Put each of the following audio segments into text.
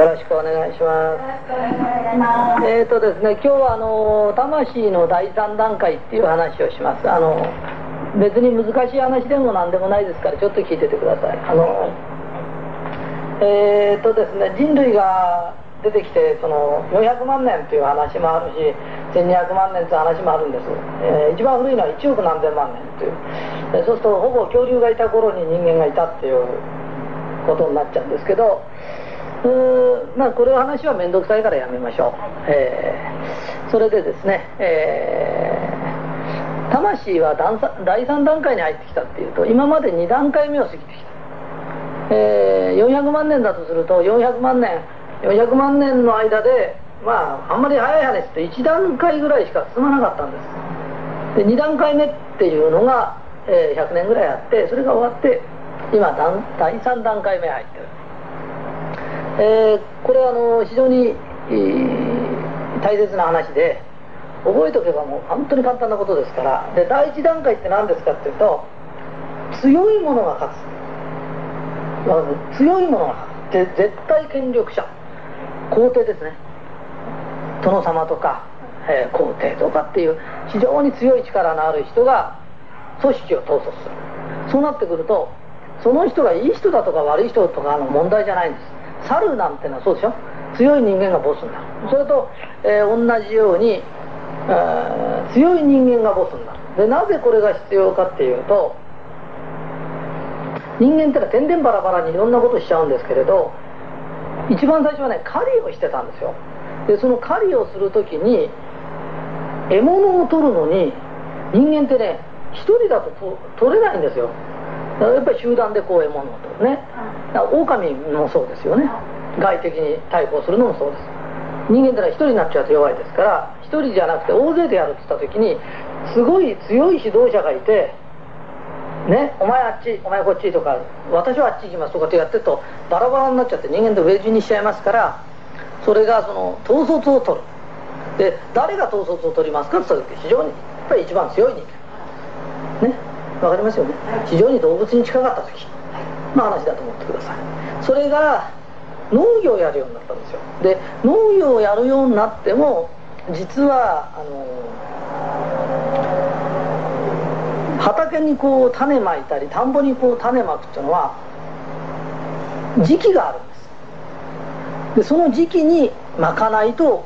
よろしくお願いします。えっ、ー、とですね、今日はあの魂の第三段階っていう話をします。あの別に難しい話でも何でもないですから、ちょっと聞いててください。あのえっ、ー、とですね、人類が出てきてその400万年という話もあるし1200万年という話もあるんです、えー、一番古いのは1億何千万年というそうするとほぼ恐竜がいた頃に人間がいたっていうことになっちゃうんですけどうまあこれは話は面倒くさいからやめましょう、えー、それでですね、えー、魂は第3段階に入ってきたっていうと今まで2段階目を過ぎてきた、えー、400万年だとすると400万年400万年の間でまああんまり早い話って1段階ぐらいしか進まなかったんです。で2段階目っていうのが、えー、100年ぐらいあってそれが終わって今第3段階目入ってる、えー、これはあの非常に、えー、大切な話で覚えておけばもう本当に簡単なことですから。で第1段階って何ですかっていうと強いものが勝つ。強いものが勝つ。絶対権力者。皇帝ですね。殿様とか、えー、皇帝とかっていう非常に強い力のある人が組織を統率する。そうなってくるとその人がいい人だとか悪い人とかの問題じゃないんです。猿なんてのはそうでしょ？強い人間がボスになる。それと、えー、同じように、えー、強い人間がボスになる。でなぜこれが必要かっていうと人間ってのは天然バラバラにいろんなことしちゃうんですけれど一番最初はね狩りをしてたんですよ。でその狩りをする時に獲物を取るのに人間ってね一人だと取れないんですよ。やっぱり集団でこう獲物を取るね。狼もそうですよね。外敵に対抗するのもそうです。人間ってのは一人になっちゃうと弱いですから一人じゃなくて大勢でやるって言った時にすごい強い指導者がいてね、お前あっちお前こっちとか私はあっち行きますとかってやってるとバラバラになっちゃって人間で上地にしちゃいますからそれがその統率を取る。で誰が統率を取りますかって言った時非常にやっぱり一番強い人間。ねわかりますよね。非常に動物に近かった時。の話だと思ってください。それが農業をやるようになったんですよ。で農業をやるようになっても実はあの畑にこう種まいたり田んぼにこう種まくっていうのは時期があるんです。でその時期にまかないと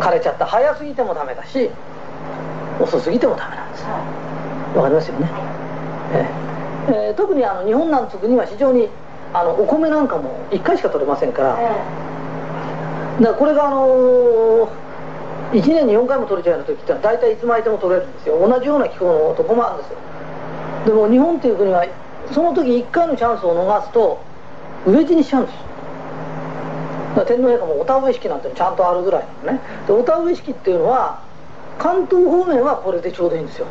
枯れちゃった。早すぎてもダメだし遅すぎてもダメなんですわかりますよね、ええ。ー、特にあの日本なんつくには非常にあのお米なんかも1回しか取れませんから。だからこれがあのー1年に4回も取れちゃうような時ってのは大体いつまいても取れるんですよ。同じような気候のとこもあるんですよ。でも日本っていう国はその時1回のチャンスを逃すと飢え死にしちゃうんです天皇陛下もお田植え式なんてちゃんとあるぐらいなのね。でお田植え式っていうのは関東方面はこれでちょうどいいんですよ。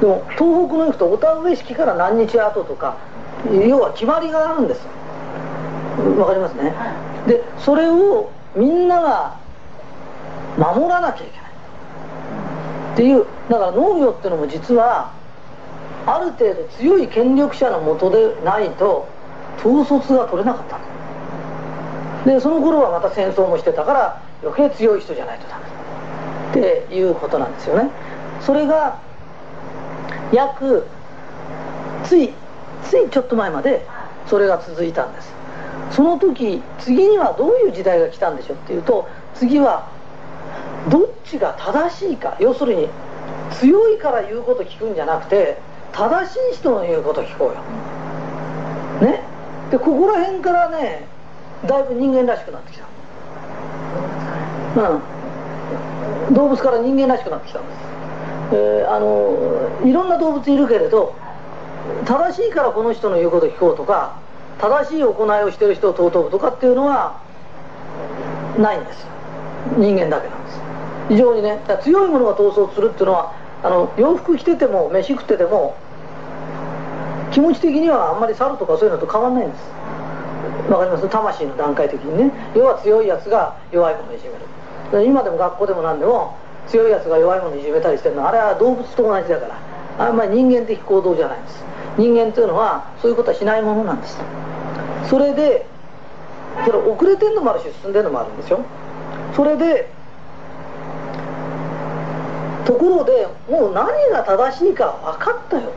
でも東北の行くとお田植え式から何日後とか要は決まりがあるんですわかりますね？でそれをみんなが守らなきゃいけない。っていうだから農業っていうのも実はある程度強い権力者のもとでないと統率が取れなかった。でその頃はまた戦争もしてたから余計強い人じゃないとダメっていうことなんですよね。それが約ついついちょっと前までそれが続いたんです。その時次にはどういう時代が来たんでしょうっていうと次はどっちが正しいか要するに強いから言うこと聞くんじゃなくて正しい人の言うこと聞こうよ。ね？でここら辺からねだいぶ人間らしくなってきた。うん。動物から人間らしくなってきたんです、えー、あのいろんな動物いるけれど正しいからこの人の言うこと聞こうとか正しい行いをしてる人を尊ぶとかっていうのはないんです。人間だけなんです。非常にね強いものが闘争するっていうのはあの洋服着てても飯食ってても気持ち的にはあんまり猿とかそういうのと変わんないんです。わかります？魂の段階的にね。要は強いやつが弱いものをいじめる。今でも学校でも何でも強いやつが弱いものいじめたりしてるのはあれは動物と同じだから。あんまり人間的行動じゃないんです。人間というのはそういうことはしないものなんです。それでそれ遅れてんのもあるし進んでるのもあるんですよ。それでところでもう何が正しいか分かったよ。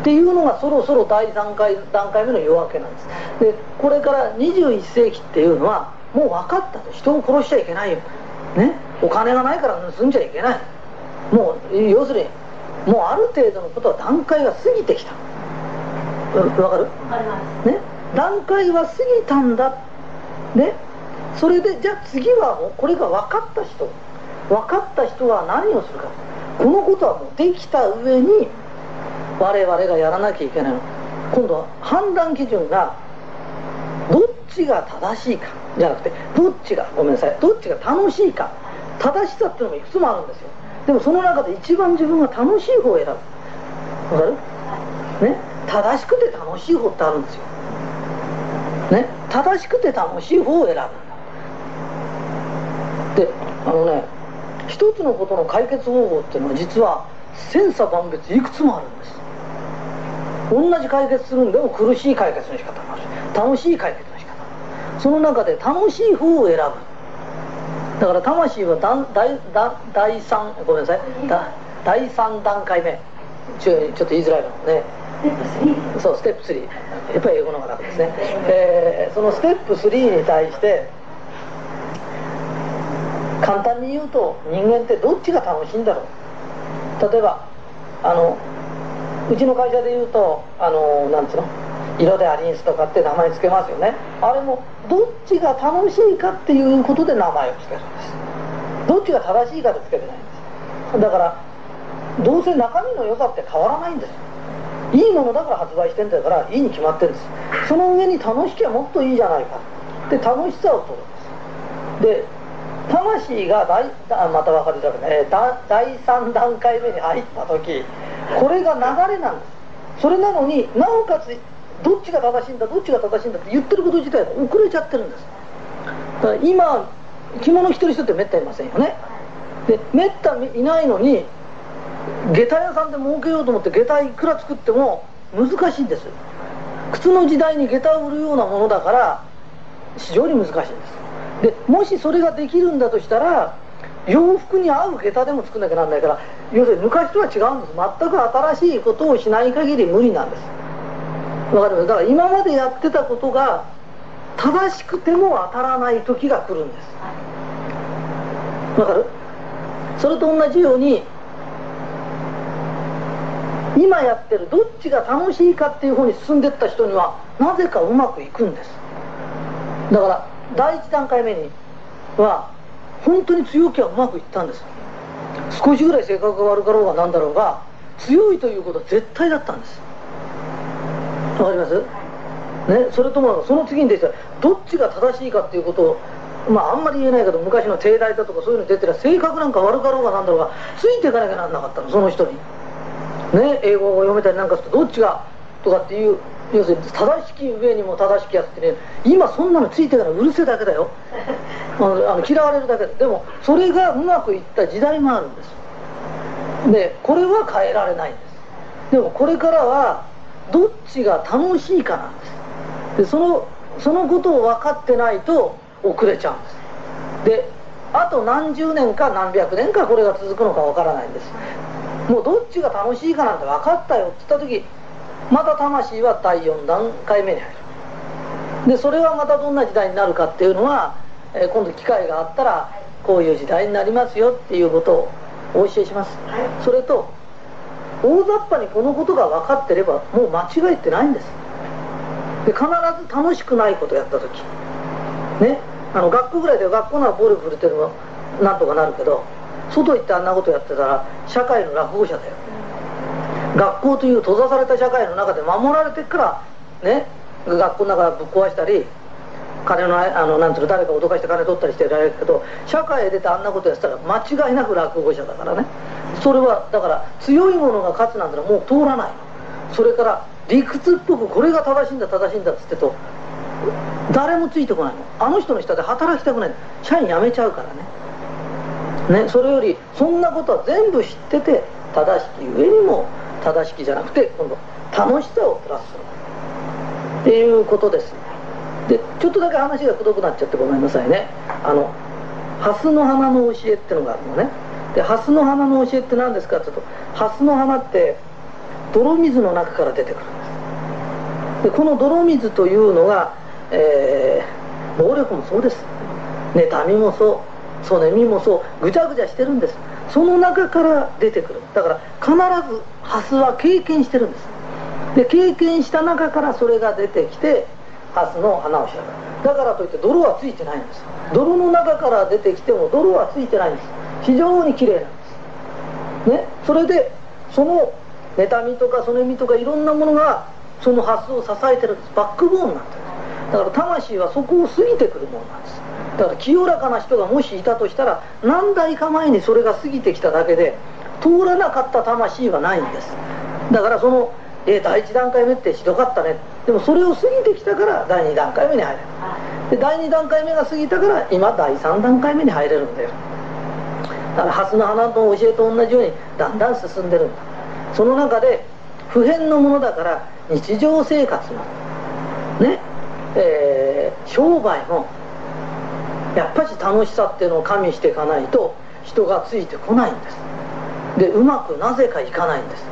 っていうのがそろそろ第3回段階目の夜明けなんです。でこれから21世紀っていうのはもう分かったと。人を殺しちゃいけないよ、ね、お金がないから盗んじゃいけない。もう要するにもうある程度のことは段階が過ぎてきた。わかる？ね？段階は過ぎたんだ。ねそれでじゃあ次はもうこれが分かった人。分かった人は何をするか。このことはもうできた上に我々がやらなきゃいけないの。今度は判断基準がどっちが正しいかじゃなくてどっちがごめんなさいどっちが楽しいか。正しさっていうのもいくつもあるんですよ。でもその中で一番自分が楽しい方を選ぶ。わかる？ね？正しくて楽しい方ってあるんですよ。ね？正しくて楽しい方を選ぶであのね一つのことの解決方法っていうのは実は千差万別いくつもあるんです。同じ解決するんでも苦しい解決の仕方もある。し楽しい解決その中で楽しい方を選ぶ。だから魂は第第三ごめんなさい。第3段階目。ちょちょっと言いづらいのね。そうステップ3やっぱり英語の方が楽ですね、えー、そのステップ3に対して簡単に言うと人間ってどっちが楽しいんだろう。例えばあのうちの会社で言うとあのなんつうの？色でアリンスとかって名前つけますよね。あれもどっちが楽しいかっていうことで名前をつけるんです。どっちが正しいかでつけてないんです。だからどうせ中身の良さって変わらないんです。いいものだから発売してんだからいいに決まってるんです。その上に楽しきゃもっといいじゃないか。で楽しさを取るんです。で魂が大また分かりづらくね第3段階目に入った時これが流れなんです。それなのになおかつどっちが正しいんだどっちが正しいんだって言ってること自体が遅れちゃってるんです。だから今着物着てる人ってめったにいませんよね。でめったにいないのに下駄屋さんで儲けようと思って下駄いくら作っても難しいんです。靴の時代に下駄を売るようなものだから非常に難しいんです。でもしそれができるんだとしたら洋服に合う下駄でも作んなきゃなんないから要するに昔とは違うんです。全く新しいことをしない限り無理なんです。わかりますだから今までやってたことが正しくても当たらない時が来るんです。わかる？それと同じように今やってるどっちが楽しいかっていう方に進んでった人にはなぜかうまくいくんです。だから第一段階目には本当に強気はうまくいったんです。少しぐらい性格が悪かろうがなんだろうが強いということは絶対だったんです。わかります？ね、それともその次にですねどっちが正しいかっていうことをまああんまり言えないけど昔の帝大だとかそういうの出てりゃ性格なんか悪かろうがなんだろうがついていかなきゃなんなかったのその人に。ね英語を読めたりなんかするとどっちがとかっていう要するに正しき上にも正しきやつってね今そんなのついてからうるせえだけだよ。あの嫌われるだけでもそれがうまくいった時代もあるんです。でこれは変えられないんです。でもこれからはどっちが楽しいかなんです。でそのそのことを分かってないと遅れちゃうんです。であと何十年か何百年かこれが続くのか分からないんです。もうどっちが楽しいかなんて分かったよって言った時また魂は第4段階目に入る。でそれはまたどんな時代になるかっていうのは、えー、今度機会があったらこういう時代になりますよっていうことをお教えします、それと大雑把にこのことが分かってればもう間違いってないんです。で必ず楽しくないことやった時。ね。あの学校ぐらいで学校なら暴力振るってるのなんとかなるけど外行ってあんなことやってたら社会の落語者だよ。学校という閉ざされた社会の中で守られてからね。学校の中ぶっ壊したり金のあのなんつうの誰か脅かして金取ったりしてられるけど社会へ出てあんなことやってたら間違いなく落語者だからね。それはだから強いものが勝つなんてのはもう通らない。それから理屈っぽくこれが正しいんだ正しいんだっつってと誰もついてこないの。あの人の下で働きたくない。社員辞めちゃうからね。ねそれよりそんなことは全部知ってて正しき上にも正しきじゃなくて今度楽しさをプラスする。っていうことですででちょっとだけ話がくどくなっちゃってごめんなさいね。あの蓮の花の教えってのがあるのね。で蓮の花の教えって何ですか？って言うと蓮の花って泥水の中から出てくるんです。でこの泥水というのが、えー、暴力もそうです。妬みもそう。そねみもそう。ぐちゃぐちゃしてるんです。その中から出てくる。だから必ず蓮は経験してるんです。で経験した中からそれが出てきて蓮の花を開くだからといって泥はついてないんです。泥の中から出てきても泥はついてないんです。非常に綺麗なんです。ね？それでその妬みとかそねみとかいろんなものがその発想を支えてるんです。バックボーンなんてだから魂はそこを過ぎてくるものなんです。だから清らかな人がもしいたとしたら何代か前にそれが過ぎてきただけで通らなかった魂はないんです。だからその、えー、第1段階目ってひどかったね。でもそれを過ぎてきたから第2段階目に入れる。で第2段階目が過ぎたから今第3段階目に入れるんだよ。だから蓮の花の教えと同じようにだんだん進んでるんだ。その中で普遍のものだから日常生活もねえー、商売もやっぱり楽しさっていうのを加味していかないと人がついてこないんです。でうまくなぜかいかないんです。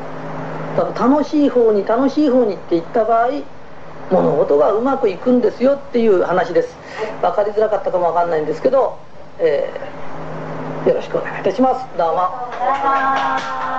だから楽しい方に楽しい方にって言った場合物事がうまくいくんですよっていう話です。分かりづらかったかもわかんないんですけど、えー、よろしくお願いいたします。どうも。